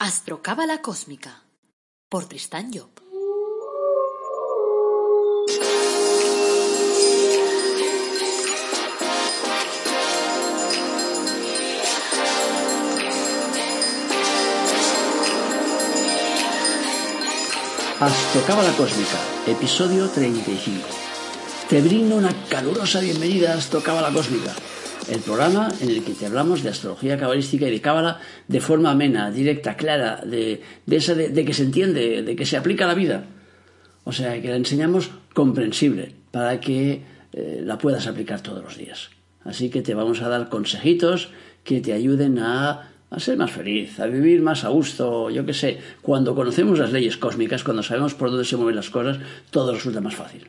Astrocábala Cósmica por Tristán Job. Astrocábala Cósmica, episodio 35. Te brindo una calurosa bienvenida a Astrocábala Cósmica, el programa en el que te hablamos de astrología cabalística y de cábala de forma amena, directa, clara, de, de, de, que se entiende, de que se aplica a la vida. O sea, que la enseñamos comprensible para que eh, la puedas aplicar todos los días. Así que te vamos a dar consejitos que te ayuden a a ser más feliz, a vivir más a gusto, yo qué sé. Cuando conocemos las leyes cósmicas, cuando sabemos por dónde se mueven las cosas, todo resulta más fácil.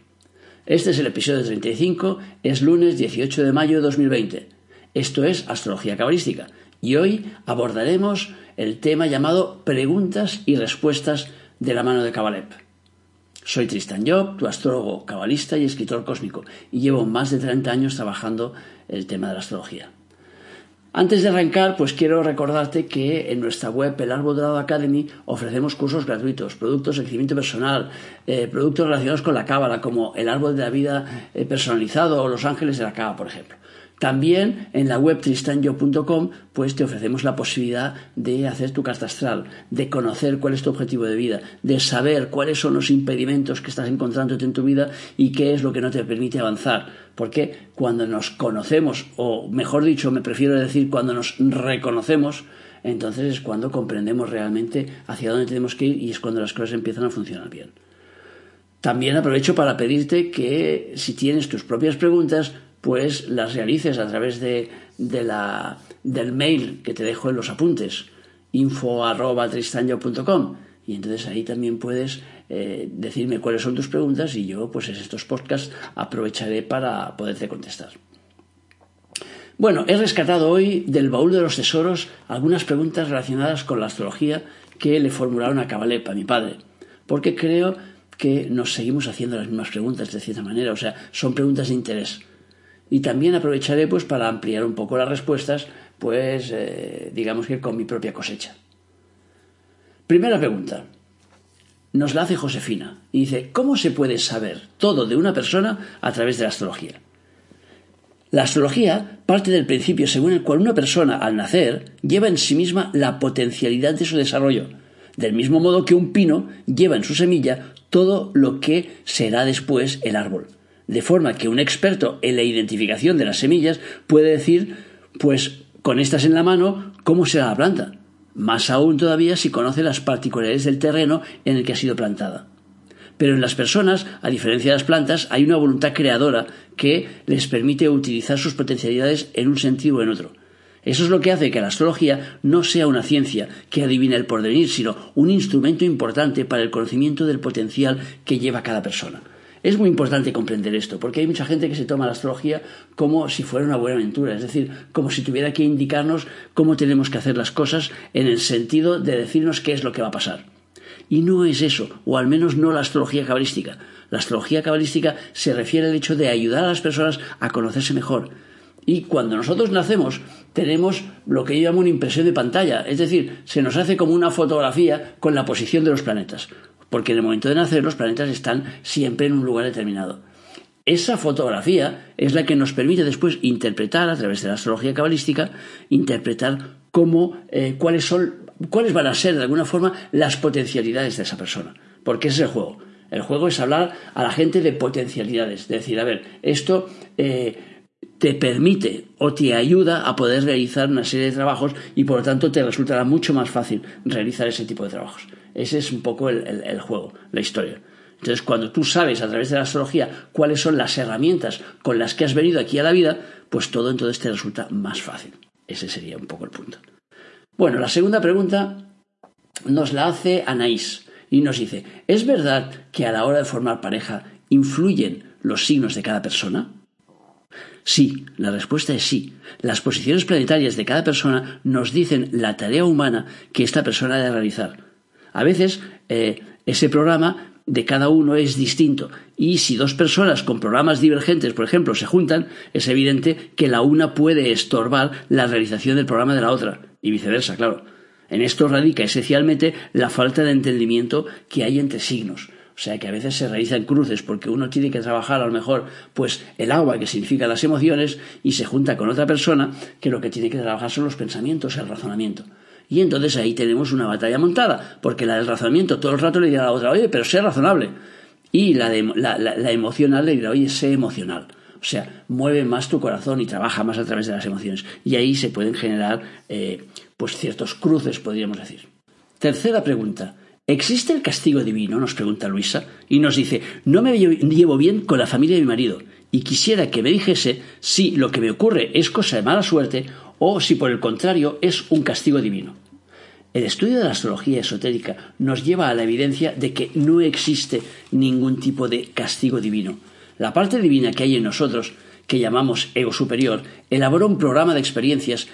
Este es el episodio 35, es lunes 18 de mayo de 2020. Esto es Astrología Cabalística y hoy abordaremos el tema llamado Preguntas y Respuestas de la mano de Cabalep. Soy Tristan Job, tu astrólogo cabalista y escritor cósmico, y llevo más de 30 años trabajando el tema de la astrología. Antes de arrancar, pues quiero recordarte que en nuestra web, el Árbol Dorado Academy, ofrecemos cursos gratuitos, productos de crecimiento personal, eh, productos relacionados con la cábala, como el Árbol de la Vida eh, personalizado o Los Ángeles de la Cábala, por ejemplo. También en la web tristanyo.com pues te ofrecemos la posibilidad de hacer tu carta astral, de conocer cuál es tu objetivo de vida, de saber cuáles son los impedimentos que estás encontrándote en tu vida y qué es lo que no te permite avanzar. Porque cuando nos conocemos, o mejor dicho, me prefiero decir cuando nos reconocemos, entonces es cuando comprendemos realmente hacia dónde tenemos que ir y es cuando las cosas empiezan a funcionar bien. También aprovecho para pedirte que si tienes tus propias preguntas, pues las realices a través de, la, del mail que te dejo en los apuntes, info y entonces ahí también puedes eh, decirme cuáles son tus preguntas y yo pues en estos podcasts aprovecharé para poderte contestar. Bueno, he rescatado hoy del baúl de los tesoros algunas preguntas relacionadas con la astrología que le formularon a Cabalep, a mi padre, porque creo que nos seguimos haciendo las mismas preguntas de cierta manera, o sea, son preguntas de interés y también aprovecharé pues para ampliar un poco las respuestas, pues eh, digamos que con mi propia cosecha. Primera pregunta. Nos la hace Josefina y dice, ¿cómo se puede saber todo de una persona a través de la astrología? La astrología parte del principio según el cual una persona al nacer lleva en sí misma la potencialidad de su desarrollo, del mismo modo que un pino lleva en su semilla todo lo que será después el árbol de forma que un experto en la identificación de las semillas puede decir, pues con estas en la mano, cómo será la planta. Más aún todavía si conoce las particularidades del terreno en el que ha sido plantada. Pero en las personas, a diferencia de las plantas, hay una voluntad creadora que les permite utilizar sus potencialidades en un sentido o en otro. Eso es lo que hace que la astrología no sea una ciencia que adivina el porvenir, sino un instrumento importante para el conocimiento del potencial que lleva cada persona. Es muy importante comprender esto, porque hay mucha gente que se toma la astrología como si fuera una buena aventura, es decir, como si tuviera que indicarnos cómo tenemos que hacer las cosas en el sentido de decirnos qué es lo que va a pasar. Y no es eso, o al menos no la astrología cabalística. La astrología cabalística se refiere al hecho de ayudar a las personas a conocerse mejor. Y cuando nosotros nacemos, tenemos lo que yo llamo una impresión de pantalla, es decir, se nos hace como una fotografía con la posición de los planetas porque en el momento de nacer los planetas están siempre en un lugar determinado. Esa fotografía es la que nos permite después interpretar, a través de la astrología cabalística, interpretar cómo, eh, cuáles, son, cuáles van a ser, de alguna forma, las potencialidades de esa persona. Porque ese es el juego. El juego es hablar a la gente de potencialidades. Es decir, a ver, esto eh, te permite o te ayuda a poder realizar una serie de trabajos y por lo tanto te resultará mucho más fácil realizar ese tipo de trabajos. Ese es un poco el, juego, la historia. Entonces, cuando tú sabes a través de la astrología cuáles son las herramientas con las que has venido aquí a la vida, pues todo entonces te resulta más fácil. Ese sería un poco el punto. Bueno, la segunda pregunta nos la hace Anaís y nos dice, ¿es verdad que a la hora de formar pareja influyen los signos de cada persona? Sí, la respuesta es sí. Las posiciones planetarias de cada persona nos dicen la tarea humana que esta persona debe realizar. A veces eh, ese programa de cada uno es distinto y si dos personas con programas divergentes, por ejemplo, se juntan, es evidente que la una puede estorbar la realización del programa de la otra y viceversa, claro. En esto radica esencialmente la falta de entendimiento que hay entre signos. O sea que a veces se realizan cruces porque uno tiene que trabajar a lo mejor pues el agua que significa las emociones y se junta con otra persona que lo que tiene que trabajar son los pensamientos, el razonamiento. Y entonces ahí tenemos una batalla montada, porque la del razonamiento todo el rato le dirá a la otra, oye, pero sé razonable. Y la, de, la, emocional le dirá, oye, sé emocional. O sea, mueve más tu corazón y trabaja más a través de las emociones. Y ahí se pueden generar eh, pues ciertos cruces, podríamos decir. Tercera pregunta. ¿Existe el castigo divino? nos pregunta Luisa, y nos dice, no me llevo bien con la familia de mi marido, y quisiera que me dijese si lo que me ocurre es cosa de mala suerte o si por el contrario es un castigo divino. El estudio de la astrología esotérica nos lleva a la evidencia de que no existe ningún tipo de castigo divino. La parte divina que hay en nosotros, que llamamos ego superior, elabora un programa de experiencias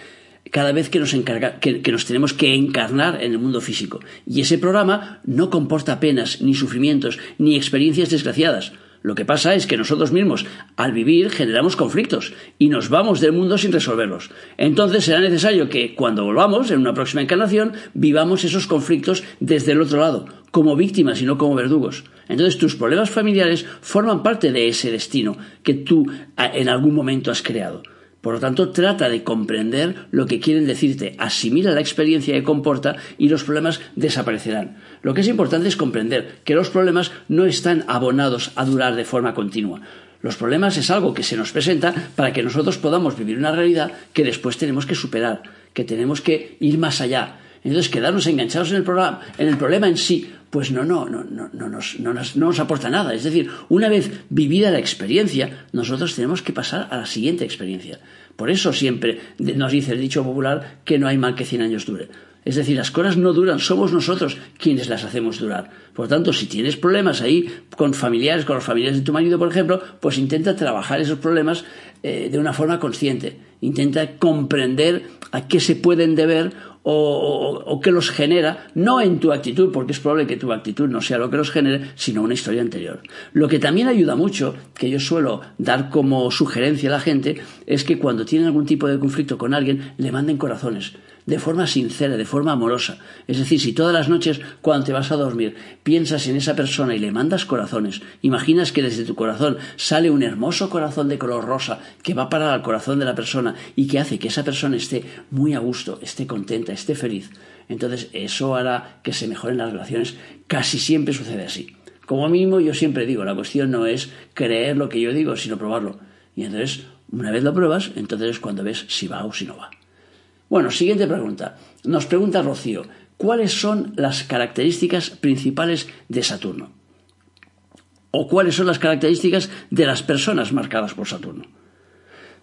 cada vez que nos, que, nos tenemos que encarnar en el mundo físico. Y ese programa no comporta penas, ni sufrimientos, ni experiencias desgraciadas. Lo que pasa es que nosotros mismos, al vivir, generamos conflictos y nos vamos del mundo sin resolverlos. Entonces será necesario que, cuando volvamos, en una próxima encarnación, vivamos esos conflictos desde el otro lado, como víctimas y no como verdugos. Entonces tus problemas familiares forman parte de ese destino que tú en algún momento has creado. Por lo tanto, trata de comprender lo que quieren decirte, asimila la experiencia que comporta y los problemas desaparecerán. Lo que es importante es comprender que los problemas no están abonados a durar de forma continua. Los problemas es algo que se nos presenta para que nosotros podamos vivir una realidad que después tenemos que superar, que tenemos que ir más allá. Entonces, quedarnos enganchados en el, programa, en el problema en sí, pues no, no, no, no, no, nos, no, nos, no nos aporta nada. Es decir, una vez vivida la experiencia, nosotros tenemos que pasar a la siguiente experiencia. Por eso siempre nos dice el dicho popular que no hay mal que cien años dure. Es decir, las cosas no duran, somos nosotros quienes las hacemos durar. Por lo tanto, si tienes problemas ahí con familiares, con los familiares de tu marido, por ejemplo, pues intenta trabajar esos problemas eh, de una forma consciente. Intenta comprender a qué se pueden deber o, que los genera, no en tu actitud, porque es probable que tu actitud no sea lo que los genere, sino una historia anterior. Lo que también ayuda mucho, que yo suelo dar como sugerencia a la gente, es que cuando tienen algún tipo de conflicto con alguien, le manden corazones de forma sincera, de forma amorosa. Es decir, si todas las noches cuando te vas a dormir piensas en esa persona y le mandas corazones, imaginas que desde tu corazón sale un hermoso corazón de color rosa que va para al corazón de la persona y que hace que esa persona esté muy a gusto, esté contenta, esté feliz, entonces eso hará que se mejoren las relaciones. Casi siempre sucede así. Como mínimo yo siempre digo, la cuestión no es creer lo que yo digo, sino probarlo. Y entonces, una vez lo pruebas, entonces es cuando ves si va o si no va. Bueno, siguiente pregunta. Nos pregunta Rocío, ¿cuáles son las características principales de Saturno? ¿O cuáles son las características de las personas marcadas por Saturno?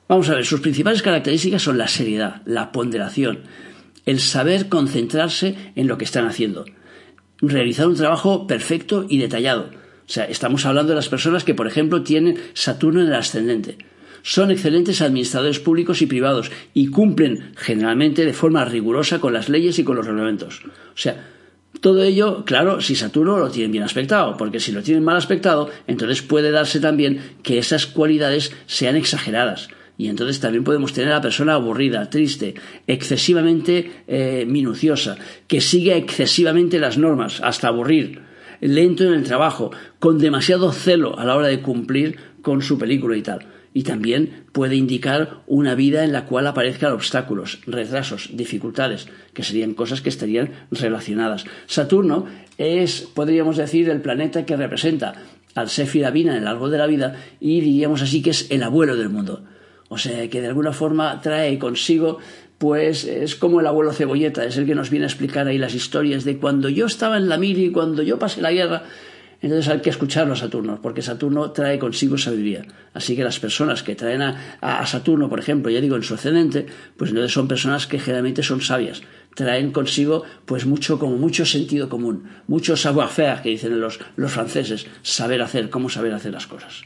Vamos a ver, sus principales características son la seriedad, la ponderación, el saber concentrarse en lo que están haciendo, realizar un trabajo perfecto y detallado. O sea, estamos hablando de las personas que, por ejemplo, tienen Saturno en el ascendente son excelentes administradores públicos y privados y cumplen generalmente de forma rigurosa con las leyes y con los reglamentos. O sea, todo ello, claro, si Saturno lo tienen bien aspectado, porque si lo tienen mal aspectado, entonces puede darse también que esas cualidades sean exageradas. Y entonces también podemos tener a la persona aburrida, triste, excesivamente eh, minuciosa, que sigue excesivamente las normas, hasta aburrir, lento en el trabajo, con demasiado celo a la hora de cumplir con su película y tal y también puede indicar una vida en la cual aparezcan obstáculos, retrasos, dificultades, que serían cosas que estarían relacionadas. Saturno es, podríamos decir, el planeta que representa al Sefi en el árbol de la vida y diríamos así que es el abuelo del mundo. O sea, que de alguna forma trae consigo pues es como el abuelo Cebolleta, es el que nos viene a explicar ahí las historias de cuando yo estaba en la mili, cuando yo pasé la guerra, entonces hay que escucharlo a Saturno, porque Saturno trae consigo sabiduría. Así que las personas que traen a, Saturno, por ejemplo, ya digo en su ascendente, pues entonces son personas que generalmente son sabias. Traen consigo pues mucho, como mucho sentido común, mucho savoir-faire, que dicen los, los franceses, saber hacer, cómo saber hacer las cosas.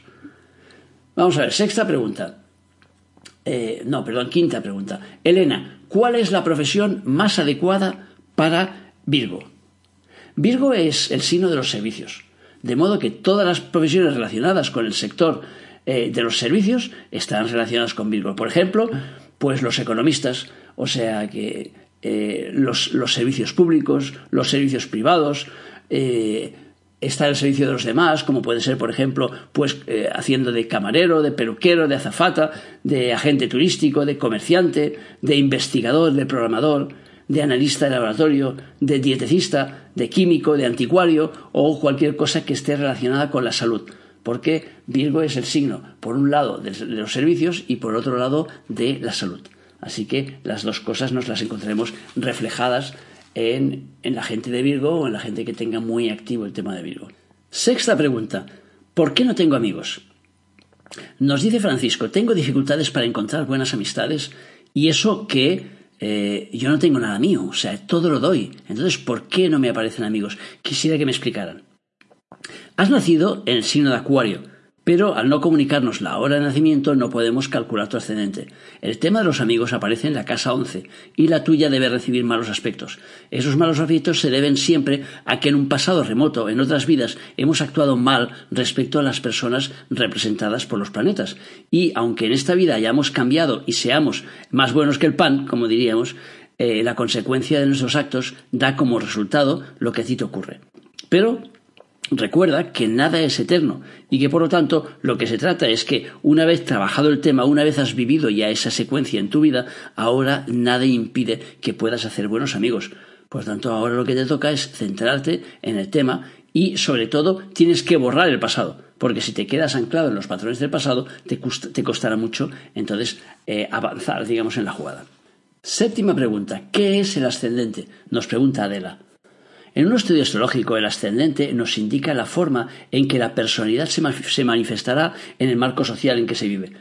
Vamos a ver, sexta pregunta. Eh, no, perdón, quinta pregunta. Elena, ¿cuál es la profesión más adecuada para Virgo? Virgo es el signo de los servicios. De modo que todas las profesiones relacionadas con el sector eh, de los servicios están relacionadas con Virgo. Por ejemplo, pues los economistas, o sea que eh, los, servicios públicos, los servicios privados, eh, está el servicio de los demás, como puede ser, por ejemplo, pues eh, haciendo de camarero, de peluquero, de azafata, de agente turístico, de comerciante, de investigador, de programador, de analista de laboratorio, de dietecista, de químico, de anticuario o cualquier cosa que esté relacionada con la salud. Porque Virgo es el signo, por un lado, de los servicios y por otro lado, de la salud. Así que las dos cosas nos las encontraremos reflejadas en, la gente de Virgo o en la gente que tenga muy activo el tema de Virgo. Sexta pregunta. ¿Por qué no tengo amigos? Nos dice Francisco, tengo dificultades para encontrar buenas amistades y eso que eh, yo no tengo nada mío, o sea, todo lo doy. Entonces, ¿por qué no me aparecen amigos? Quisiera que me explicaran. Has nacido en el signo de Acuario pero al no comunicarnos la hora de nacimiento no podemos calcular tu ascendente. El tema de los amigos aparece en la casa 11 y la tuya debe recibir malos aspectos. Esos malos aspectos se deben siempre a que en un pasado remoto, en otras vidas, hemos actuado mal respecto a las personas representadas por los planetas. Y aunque en esta vida hayamos cambiado y seamos más buenos que el pan, como diríamos, eh, la consecuencia de nuestros actos da como resultado lo que a ti te ocurre. Pero Recuerda que nada es eterno y que por lo tanto lo que se trata es que una vez trabajado el tema, una vez has vivido ya esa secuencia en tu vida, ahora nada impide que puedas hacer buenos amigos. Por tanto, ahora lo que te toca es centrarte en el tema y sobre todo tienes que borrar el pasado, porque si te quedas anclado en los patrones del pasado te, costará mucho entonces eh, avanzar, digamos, en la jugada. Séptima pregunta, ¿qué es el ascendente? Nos pregunta Adela. En un estudio astrológico, el ascendente nos indica la forma en que la personalidad se, manifestará en el marco social en que se vive.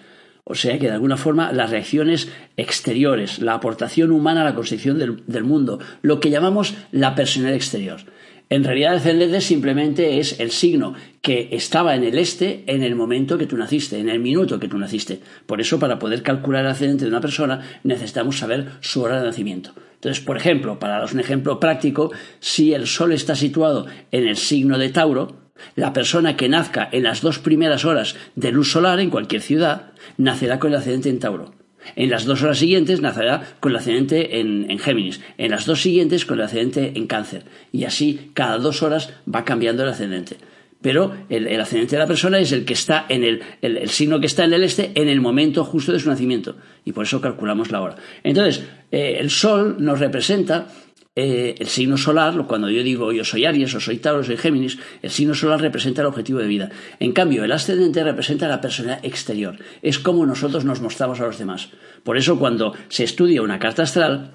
O sea que de alguna forma las reacciones exteriores, la aportación humana a la construcción del, mundo, lo que llamamos la personalidad exterior. En realidad el ascendente simplemente es el signo que estaba en el este en el momento que tú naciste, en el minuto que tú naciste. Por eso, para poder calcular el ascendente de una persona, necesitamos saber su hora de nacimiento. Entonces, por ejemplo, para daros un ejemplo práctico, si el Sol está situado en el signo de Tauro, la persona que nazca en las dos primeras horas de luz solar en cualquier ciudad nacerá con el ascendente en Tauro. En las dos horas siguientes nacerá con el ascendente en, Géminis. En las dos siguientes con el ascendente en Cáncer. Y así cada dos horas va cambiando el ascendente pero el, ascendente de la persona es el que está en el, el, signo que está en el este en el momento justo de su nacimiento y por eso calculamos la hora. Entonces, eh, el Sol nos representa eh, el signo solar, cuando yo digo yo soy Aries o soy Tauro o soy Géminis, el signo solar representa el objetivo de vida. En cambio, el ascendente representa la persona exterior. Es como nosotros nos mostramos a los demás. Por eso, cuando se estudia una carta astral,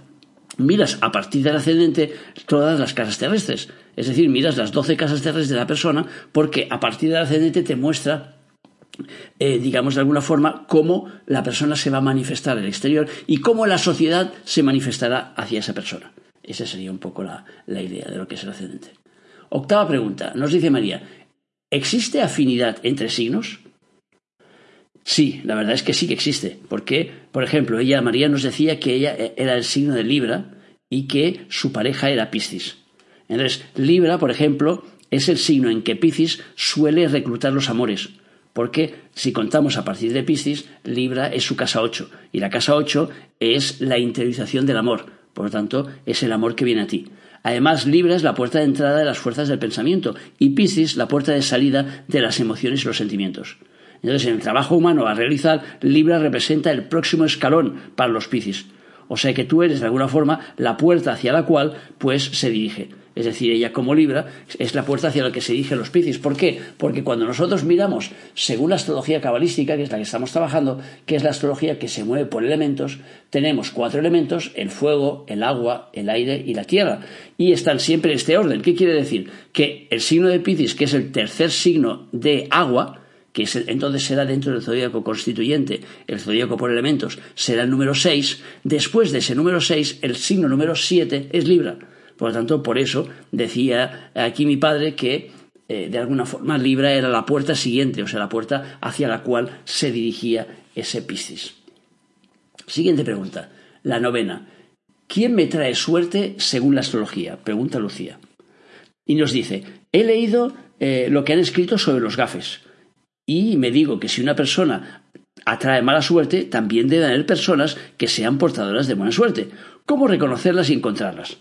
miras a partir del ascendente todas las casas terrestres. Es decir, miras las 12 casas terrestres de la persona porque a partir del ascendente te muestra eh, digamos de alguna forma, cómo la persona se va a manifestar en el exterior y cómo la sociedad se manifestará hacia esa persona. Esa sería un poco la, la idea de lo que es el ascendente. Octava pregunta. Nos dice María, ¿existe afinidad entre signos? Sí, la verdad es que sí que existe, porque, por ejemplo, ella, María, nos decía que ella eh, era el signo de Libra y que su pareja era Piscis. Entonces, Libra, por ejemplo, es el signo en que Piscis suele reclutar los amores, porque si contamos a partir de Piscis, Libra es su casa 8, y la casa 8 es la interiorización del amor, por lo tanto, es el amor que viene a ti. Además, Libra es la puerta de entrada de las fuerzas del pensamiento y Piscis la puerta de salida de las emociones y los sentimientos. Entonces, en el trabajo humano a realizar, Libra representa el próximo escalón para los Piscis. O sea que tú eres de alguna forma la puerta hacia la cual pues se dirige. Es decir, ella como Libra es la puerta hacia la que se dirigen los Piscis. ¿Por qué? Porque cuando nosotros miramos, según la astrología cabalística, que es la que estamos trabajando, que es la astrología que se mueve por elementos, tenemos cuatro elementos, el fuego, el agua, el aire y la tierra. Y están siempre en este orden. ¿Qué quiere decir? Que el signo de Piscis, que es el tercer signo de agua, que entonces será dentro del zodíaco constituyente, el zodíaco por elementos, será el número 6. Después de ese número 6, el signo número 7 es Libra. Por lo tanto, por eso decía aquí mi padre que eh, de alguna forma Libra era la puerta siguiente, o sea, la puerta hacia la cual se dirigía ese Piscis. Siguiente pregunta, la novena. ¿Quién me trae suerte según la astrología? Pregunta Lucía. Y nos dice, he leído eh, lo que han escrito sobre los gafes y me digo que si una persona atrae mala suerte, también debe haber personas que sean portadoras de buena suerte. ¿Cómo reconocerlas y encontrarlas?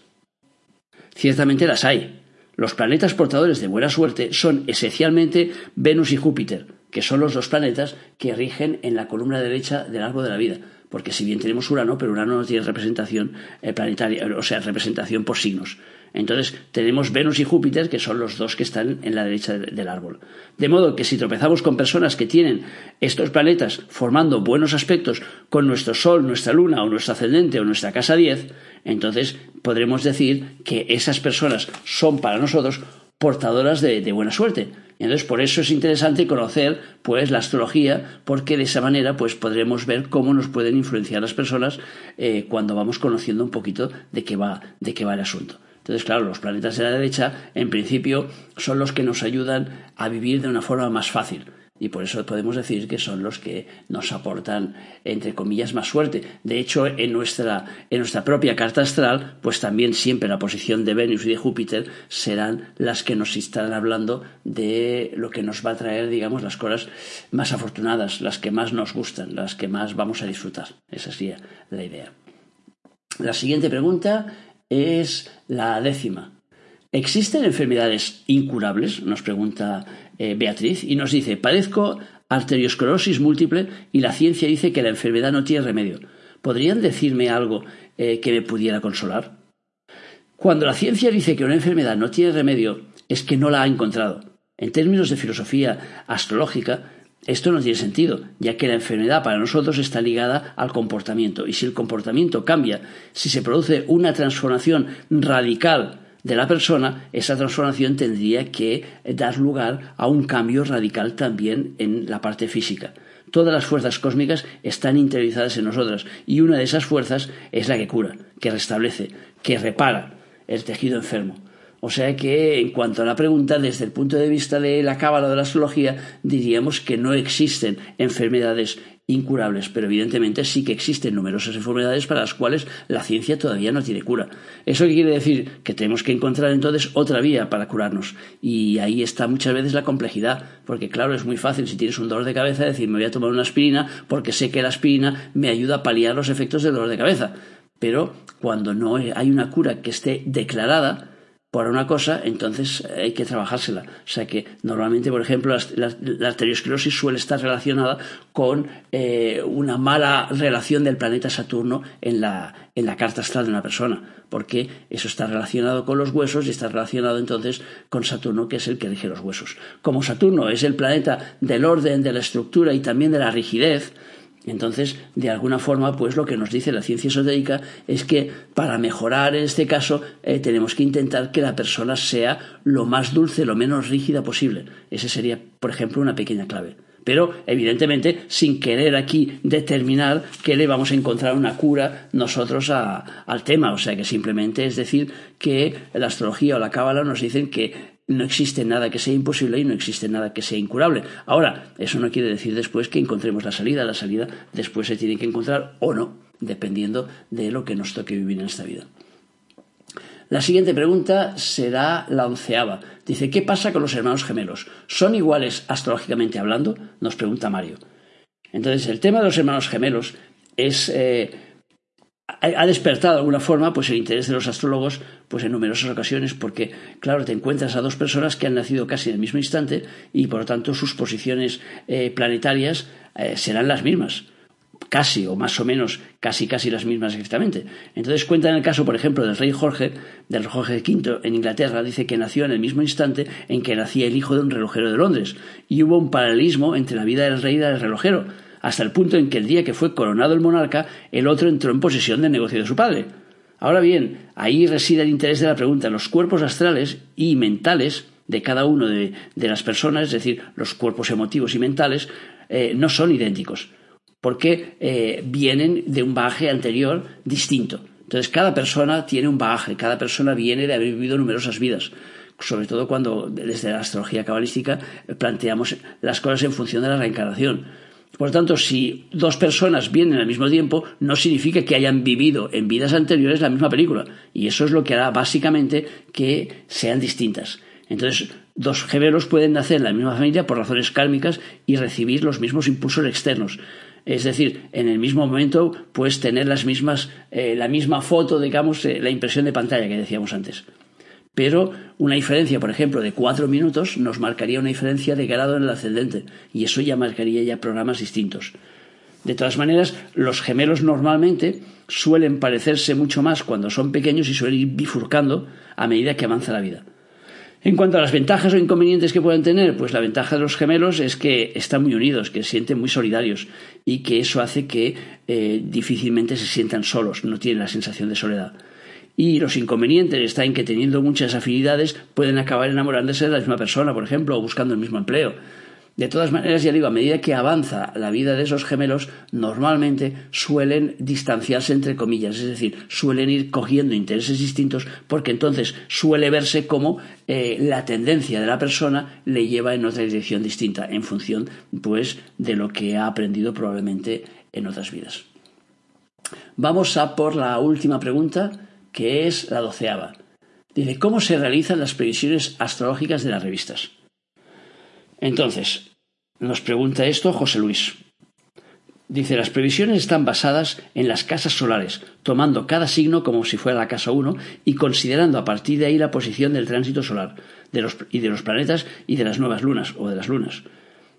Ciertamente las hay. Los planetas portadores de buena suerte son esencialmente Venus y Júpiter, que son los dos planetas que rigen en la columna derecha del árbol de la vida. Porque si bien tenemos Urano, pero Urano no tiene representación eh, planetaria, o sea, representación por signos. Entonces tenemos Venus y Júpiter, que son los dos que están en la derecha del árbol. De modo que si tropezamos con personas que tienen estos planetas formando buenos aspectos con nuestro Sol, nuestra Luna o nuestro ascendente o nuestra casa 10, entonces podremos decir que esas personas son para nosotros portadoras de, buena suerte. Entonces, por eso es interesante conocer pues la astrología, porque de esa manera pues podremos ver cómo nos pueden influenciar las personas eh, cuando vamos conociendo un poquito de qué va, de qué va el asunto. Entonces, claro, los planetas de la derecha, en principio, son los que nos ayudan a vivir de una forma más fácil. Y por eso podemos decir que son los que nos aportan, entre comillas, más suerte. De hecho, en nuestra, en nuestra propia carta astral, pues también siempre la posición de Venus y de Júpiter serán las que nos estarán hablando de lo que nos va a traer, digamos, las cosas más afortunadas, las que más nos gustan, las que más vamos a disfrutar. Esa sería la idea. La siguiente pregunta es la décima. ¿Existen enfermedades incurables? Nos pregunta eh, Beatriz y nos dice, padezco arteriosclerosis múltiple y la ciencia dice que la enfermedad no tiene remedio. ¿Podrían decirme algo eh, que me pudiera consolar? Cuando la ciencia dice que una enfermedad no tiene remedio, es que no la ha encontrado. En términos de filosofía astrológica, esto no tiene sentido, ya que la enfermedad para nosotros está ligada al comportamiento, y si el comportamiento cambia, si se produce una transformación radical de la persona, esa transformación tendría que dar lugar a un cambio radical también en la parte física. Todas las fuerzas cósmicas están interiorizadas en nosotras y una de esas fuerzas es la que cura, que restablece, que repara el tejido enfermo. O sea que, en cuanto a la pregunta, desde el punto de vista de la cábala de la astrología, diríamos que no existen enfermedades incurables, pero evidentemente sí que existen numerosas enfermedades para las cuales la ciencia todavía no tiene cura. ¿Eso quiere decir? Que tenemos que encontrar entonces otra vía para curarnos. Y ahí está muchas veces la complejidad, porque claro, es muy fácil si tienes un dolor de cabeza decir me voy a tomar una aspirina porque sé que la aspirina me ayuda a paliar los efectos del dolor de cabeza. Pero cuando no hay una cura que esté declarada, por una cosa, entonces hay que trabajársela. O sea que normalmente, por ejemplo, la, arteriosclerosis suele estar relacionada con eh, una mala relación del planeta Saturno en la, en la carta astral de una persona, porque eso está relacionado con los huesos y está relacionado entonces con Saturno, que es el que rige los huesos. Como Saturno es el planeta del orden, de la estructura y también de la rigidez, entonces, de alguna forma, pues lo que nos dice la ciencia esotérica es que para mejorar en este caso eh, tenemos que intentar que la persona sea lo más dulce, lo menos rígida posible. Ese sería, por ejemplo, una pequeña clave. Pero, evidentemente, sin querer aquí determinar que le vamos a encontrar una cura nosotros al tema. O sea, que simplemente es decir que la astrología o la cábala nos dicen que no existe nada que sea imposible y no existe nada que sea incurable. Ahora, eso no quiere decir después que encontremos la salida. La salida después se tiene que encontrar o no, dependiendo de lo que nos toque vivir en esta vida. La siguiente pregunta será la onceava. Dice, ¿qué pasa con los hermanos gemelos? ¿Son iguales astrológicamente hablando? Nos pregunta Mario. Entonces, el tema de los hermanos gemelos es... Eh, ha despertado de alguna forma pues el interés de los astrólogos pues en numerosas ocasiones porque claro te encuentras a dos personas que han nacido casi en el mismo instante y por lo tanto sus posiciones eh, planetarias eh, serán las mismas casi o más o menos casi casi las mismas exactamente entonces cuentan el caso por ejemplo del rey Jorge del Jorge V en Inglaterra dice que nació en el mismo instante en que nacía el hijo de un relojero de Londres y hubo un paralelismo entre la vida del rey y del relojero hasta el punto en que el día que fue coronado el monarca, el otro entró en posesión del negocio de su padre. Ahora bien, ahí reside el interés de la pregunta. Los cuerpos astrales y mentales de cada uno de, las personas, es decir, los cuerpos emotivos y mentales, eh, no son idénticos, porque eh, vienen de un bagaje anterior distinto. Entonces, cada persona tiene un bagaje, cada persona viene de haber vivido numerosas vidas sobre todo cuando desde la astrología cabalística planteamos las cosas en función de la reencarnación. Por lo tanto, si dos personas vienen al mismo tiempo, no significa que hayan vivido en vidas anteriores la misma película. Y eso es lo que hará básicamente que sean distintas. Entonces, dos gemelos pueden nacer en la misma familia por razones kármicas y recibir los mismos impulsos externos. Es decir, en el mismo momento puedes tener las mismas, eh, la misma foto, digamos, eh, la impresión de pantalla que decíamos antes. Pero una diferencia, por ejemplo, de cuatro minutos nos marcaría una diferencia de grado en el ascendente y eso ya marcaría ya programas distintos. De todas maneras, los gemelos normalmente suelen parecerse mucho más cuando son pequeños y suelen ir bifurcando a medida que avanza la vida. En cuanto a las ventajas o inconvenientes que pueden tener, pues la ventaja de los gemelos es que están muy unidos, que se sienten muy solidarios y que eso hace que eh, difícilmente se sientan solos, no tienen la sensación de soledad. Y los inconvenientes están en que teniendo muchas afinidades pueden acabar enamorándose de la misma persona, por ejemplo, o buscando el mismo empleo. De todas maneras, ya digo, a medida que avanza la vida de esos gemelos, normalmente suelen distanciarse entre comillas, es decir, suelen ir cogiendo intereses distintos porque entonces suele verse como eh, la tendencia de la persona le lleva en otra dirección distinta en función pues de lo que ha aprendido probablemente en otras vidas. Vamos a por la última pregunta, que es la doceava. Dice, ¿cómo se realizan las previsiones astrológicas de las revistas? Entonces, nos pregunta esto José Luis. Dice, las previsiones están basadas en las casas solares, tomando cada signo como si fuera la casa 1 y considerando a partir de ahí la posición del tránsito solar de los, y de los planetas y de las nuevas lunas o de las lunas.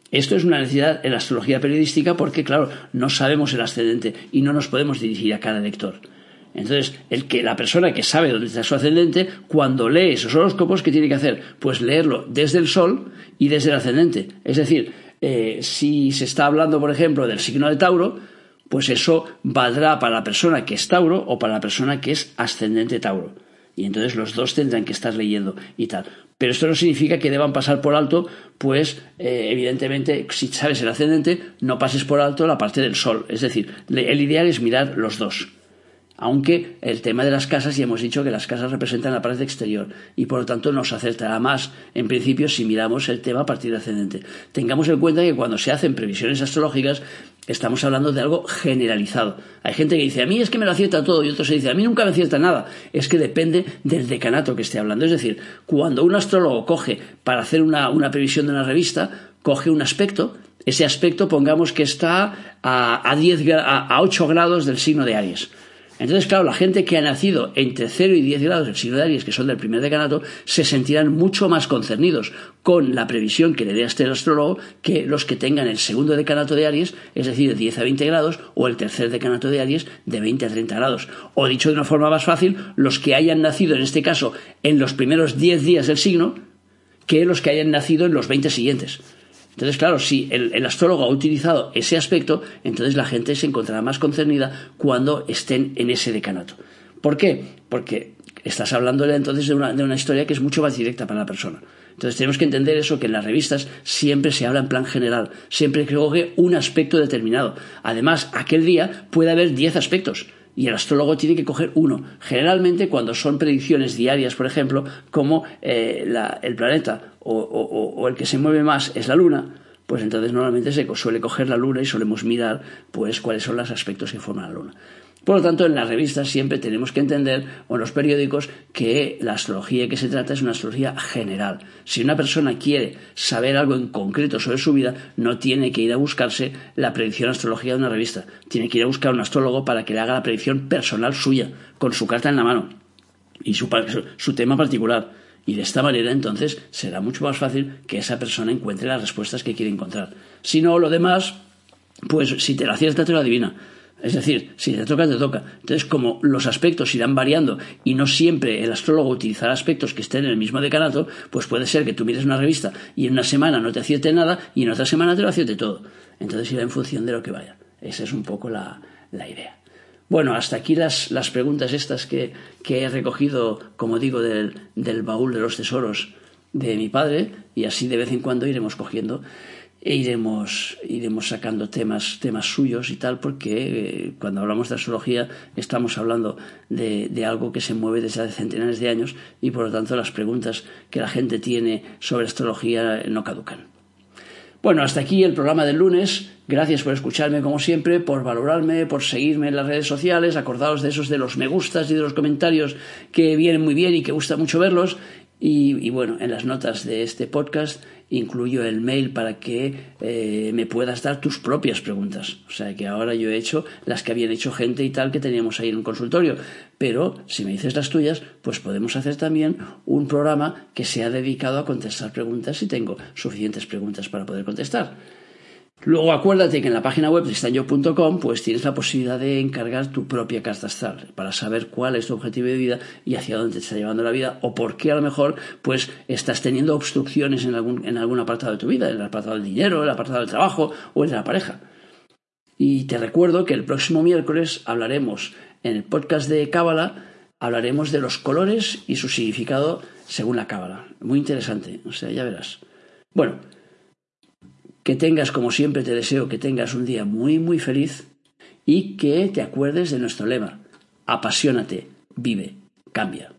Esto es una necesidad en la astrología periodística porque, claro, no sabemos el ascendente y no nos podemos dirigir a cada lector. Entonces, el que la persona que sabe dónde está su ascendente, cuando lee esos horóscopos, ¿qué tiene que hacer? Pues leerlo desde el Sol y desde el ascendente. Es decir, eh, si se está hablando, por ejemplo, del signo de Tauro, pues eso valdrá para la persona que es Tauro o para la persona que es ascendente Tauro. Y entonces los dos tendrán que estar leyendo y tal. Pero esto no significa que deban pasar por alto, pues eh, evidentemente si sabes el ascendente, no pases por alto la parte del sol. Es decir, el ideal es mirar los dos aunque el tema de las casas ya hemos dicho que las casas representan la parte exterior y por lo tanto nos acertará más en principio si miramos el tema a partir de ascendente. Tengamos en cuenta que cuando se hacen previsiones astrológicas estamos hablando de algo generalizado. Hay gente que dice, a mí es que me lo acierta todo y otros se dice, a mí nunca me acierta nada. Es que depende del decanato que esté hablando. Es decir, cuando un astrólogo coge para hacer una, previsión de una revista, coge un aspecto, ese aspecto pongamos que está a, a, 10, a 8 grados del signo de Aries entonces, claro, la gente que ha nacido entre 0 y 10 grados del signo de Aries, que son del primer decanato, se sentirán mucho más concernidos con la previsión que le dé a este astrólogo que los que tengan el segundo decanato de Aries, es decir, de 10 a 20 grados, o el tercer decanato de Aries, de 20 a 30 grados. O dicho de una forma más fácil, los que hayan nacido, en este caso, en los primeros 10 días del signo, que los que hayan nacido en los 20 siguientes. Entonces, claro, si el, astrólogo ha utilizado ese aspecto, entonces la gente se encontrará más concernida cuando estén en ese decanato. ¿Por qué? Porque estás hablándole entonces de una, historia que es mucho más directa para la persona. Entonces tenemos que entender eso, que en las revistas siempre se habla en plan general, siempre que coge un aspecto determinado. Además, aquel día puede haber 10 aspectos y el astrólogo tiene que coger uno. Generalmente cuando son predicciones diarias, por ejemplo, como eh, el planeta o, el que se mueve más es la luna, pues entonces normalmente se suele coger la luna y solemos mirar pues cuáles son los aspectos que forman la luna. Por lo tanto, en las revistas siempre tenemos que entender, o en los periódicos, que la astrología que se trata es una astrología general. Si una persona quiere saber algo en concreto sobre su vida, no tiene que ir a buscarse la predicción astrológica de una revista. Tiene que ir a buscar un astrólogo para que le haga la predicción personal suya, con su carta en la mano y su, su tema particular. Y de esta manera entonces será mucho más fácil que esa persona encuentre las respuestas que quiere encontrar. Si no, lo demás, pues si te la acierta, te lo adivina. Es decir, si te toca, te toca. Entonces, como los aspectos irán variando y no siempre el astrólogo utilizará aspectos que estén en el mismo decanato, pues puede ser que tú mires una revista y en una semana no te acierte nada y en otra semana te lo acierte todo. Entonces irá en función de lo que vaya. Esa es un poco la, idea. Bueno, hasta aquí las, preguntas estas que, he recogido, como digo, del, del baúl de los tesoros de mi padre y así de vez en cuando iremos cogiendo e iremos, iremos sacando temas, temas suyos y tal, porque eh, cuando hablamos de astrología estamos hablando de, de, algo que se mueve desde hace centenares de años y por lo tanto las preguntas que la gente tiene sobre astrología no caducan. Bueno, hasta aquí el programa del lunes. Gracias por escucharme como siempre, por valorarme, por seguirme en las redes sociales. Acordaos de esos de los me gustas y de los comentarios que vienen muy bien y que gusta mucho verlos. Y, bueno, en las notas de este podcast incluyo el mail para que eh, me puedas dar tus propias preguntas. O sea que ahora yo he hecho las que habían hecho gente y tal que teníamos ahí en un consultorio. Pero si me dices las tuyas, pues podemos hacer también un programa que sea dedicado a contestar preguntas si tengo suficientes preguntas para poder contestar. Luego acuérdate que en la página web de pues tienes la posibilidad de encargar tu propia carta astral para saber cuál es tu objetivo de vida y hacia dónde te está llevando la vida o por qué a lo mejor pues estás teniendo obstrucciones en algún, en algún apartado de tu vida, en el apartado del dinero, en el apartado del trabajo o en la pareja. Y te recuerdo que el próximo miércoles hablaremos en el podcast de Cábala, hablaremos de los colores y su significado según la Cábala. Muy interesante, o sea, ya verás. Bueno, que tengas, como siempre te deseo, que tengas un día muy, muy feliz y que te acuerdes de nuestro lema. Apasionate, vive, cambia.